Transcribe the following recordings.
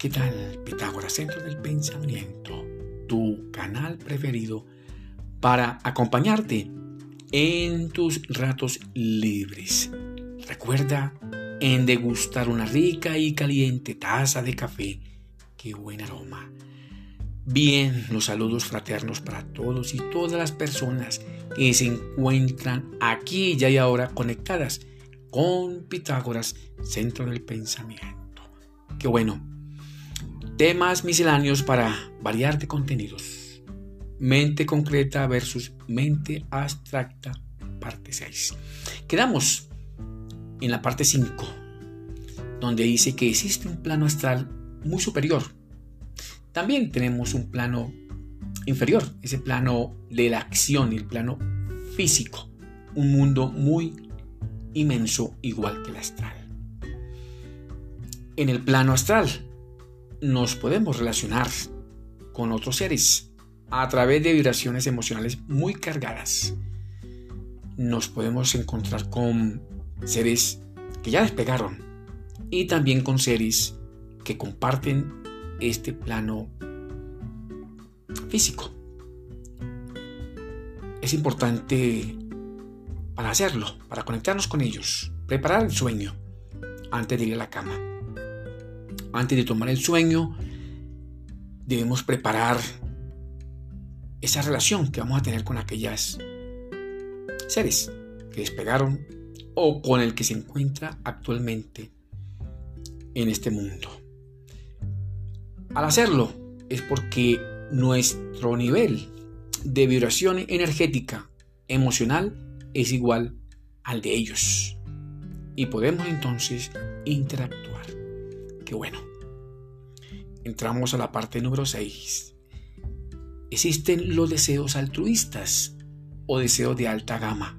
¿qué tal? Pitágoras, Centro del Pensamiento, tu canal preferido para acompañarte en tus ratos libres. Recuerda en degustar una rica y caliente taza de café. ¡Qué buen aroma! Bien, los saludos fraternos para todos y todas las personas que se encuentran aquí ya y ahora conectadas con Pitágoras, Centro del Pensamiento. ¡Qué bueno! Temas misceláneos para variar de contenidos. Mente concreta versus mente abstracta, parte 6. Quedamos en la parte 5, donde dice que existe un plano astral muy superior. También tenemos un plano inferior, ese plano de la acción, el plano físico, un mundo muy inmenso igual que el astral. En el plano astral nos podemos relacionar con otros seres a través de vibraciones emocionales muy cargadas. Nos podemos encontrar con seres que ya despegaron y también con seres que comparten este plano físico. Es importante para hacerlo, para conectarnos con ellos, preparar el sueño antes de ir a la cama antes de tomar el sueño, debemos preparar esa relación que vamos a tener con aquellas seres que despegaron o con el que se encuentra actualmente en este mundo. Al hacerlo es porque nuestro nivel de vibración energética emocional es igual al de ellos y podemos entonces interactuar bueno. Entramos a la parte número 6. Existen los deseos altruistas o deseos de alta gama,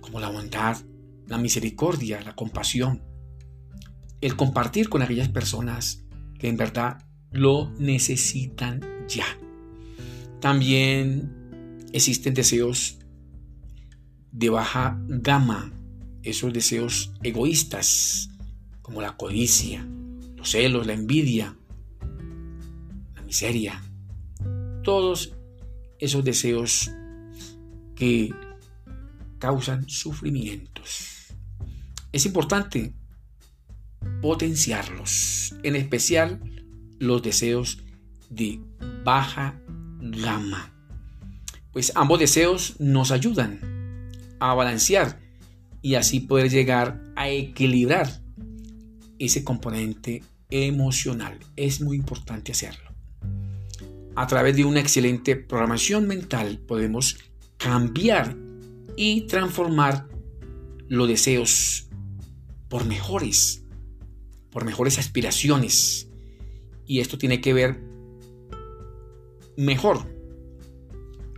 como la bondad, la misericordia, la compasión, el compartir con aquellas personas que en verdad lo necesitan ya. También existen deseos de baja gama, esos deseos egoístas, como la codicia, los celos, la envidia, la miseria, todos esos deseos que causan sufrimientos. Es importante potenciarlos, en especial los deseos de baja gama, pues ambos deseos nos ayudan a balancear y así poder llegar a equilibrar ese componente emocional. Es muy importante hacerlo. A través de una excelente programación mental podemos cambiar y transformar los deseos por mejores, por mejores aspiraciones. Y esto tiene que ver mejor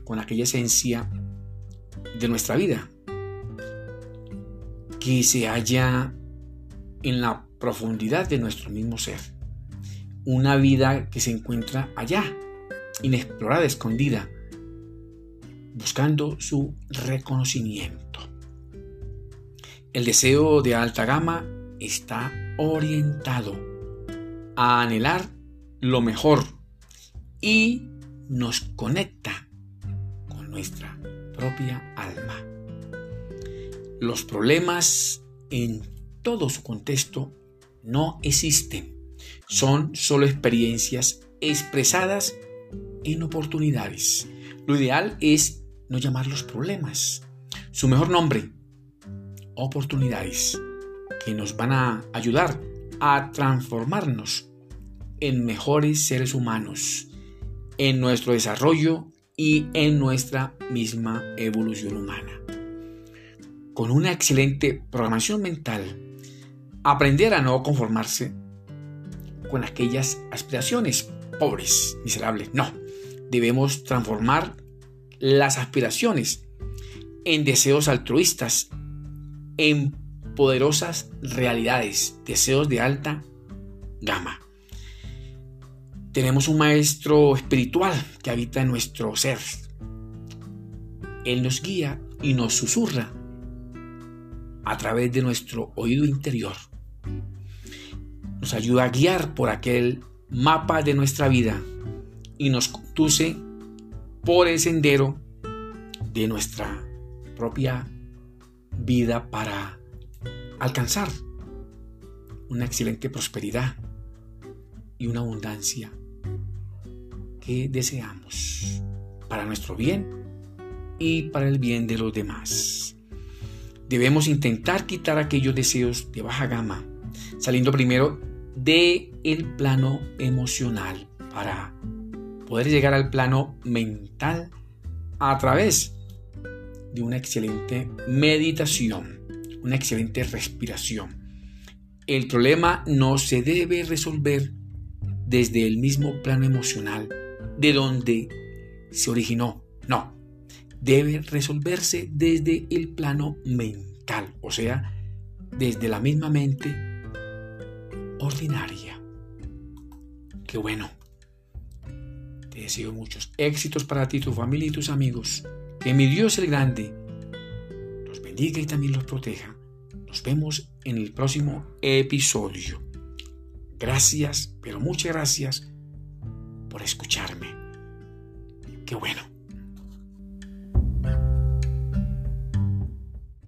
con aquella esencia de nuestra vida que se halla en la profundidad de nuestro mismo ser. Una vida que se encuentra allá, inexplorada, escondida, buscando su reconocimiento. El deseo de alta gama está orientado a anhelar lo mejor y nos conecta con nuestra propia alma. Los problemas en todo su contexto no existen. Son solo experiencias expresadas en oportunidades. Lo ideal es no llamarlos problemas. Su mejor nombre, oportunidades, que nos van a ayudar a transformarnos en mejores seres humanos, en nuestro desarrollo y en nuestra misma evolución humana. Con una excelente programación mental, aprender a no conformarse con aquellas aspiraciones pobres, miserables. No, debemos transformar las aspiraciones en deseos altruistas, en poderosas realidades, deseos de alta gama. Tenemos un maestro espiritual que habita en nuestro ser. Él nos guía y nos susurra a través de nuestro oído interior ayuda a guiar por aquel mapa de nuestra vida y nos conduce por el sendero de nuestra propia vida para alcanzar una excelente prosperidad y una abundancia que deseamos para nuestro bien y para el bien de los demás. Debemos intentar quitar aquellos deseos de baja gama, saliendo primero de el plano emocional para poder llegar al plano mental a través de una excelente meditación, una excelente respiración. El problema no se debe resolver desde el mismo plano emocional de donde se originó. No, debe resolverse desde el plano mental, o sea, desde la misma mente ordinaria. Qué bueno. Te deseo muchos éxitos para ti, tu familia y tus amigos. Que mi Dios el Grande los bendiga y también los proteja. Nos vemos en el próximo episodio. Gracias, pero muchas gracias por escucharme. Qué bueno.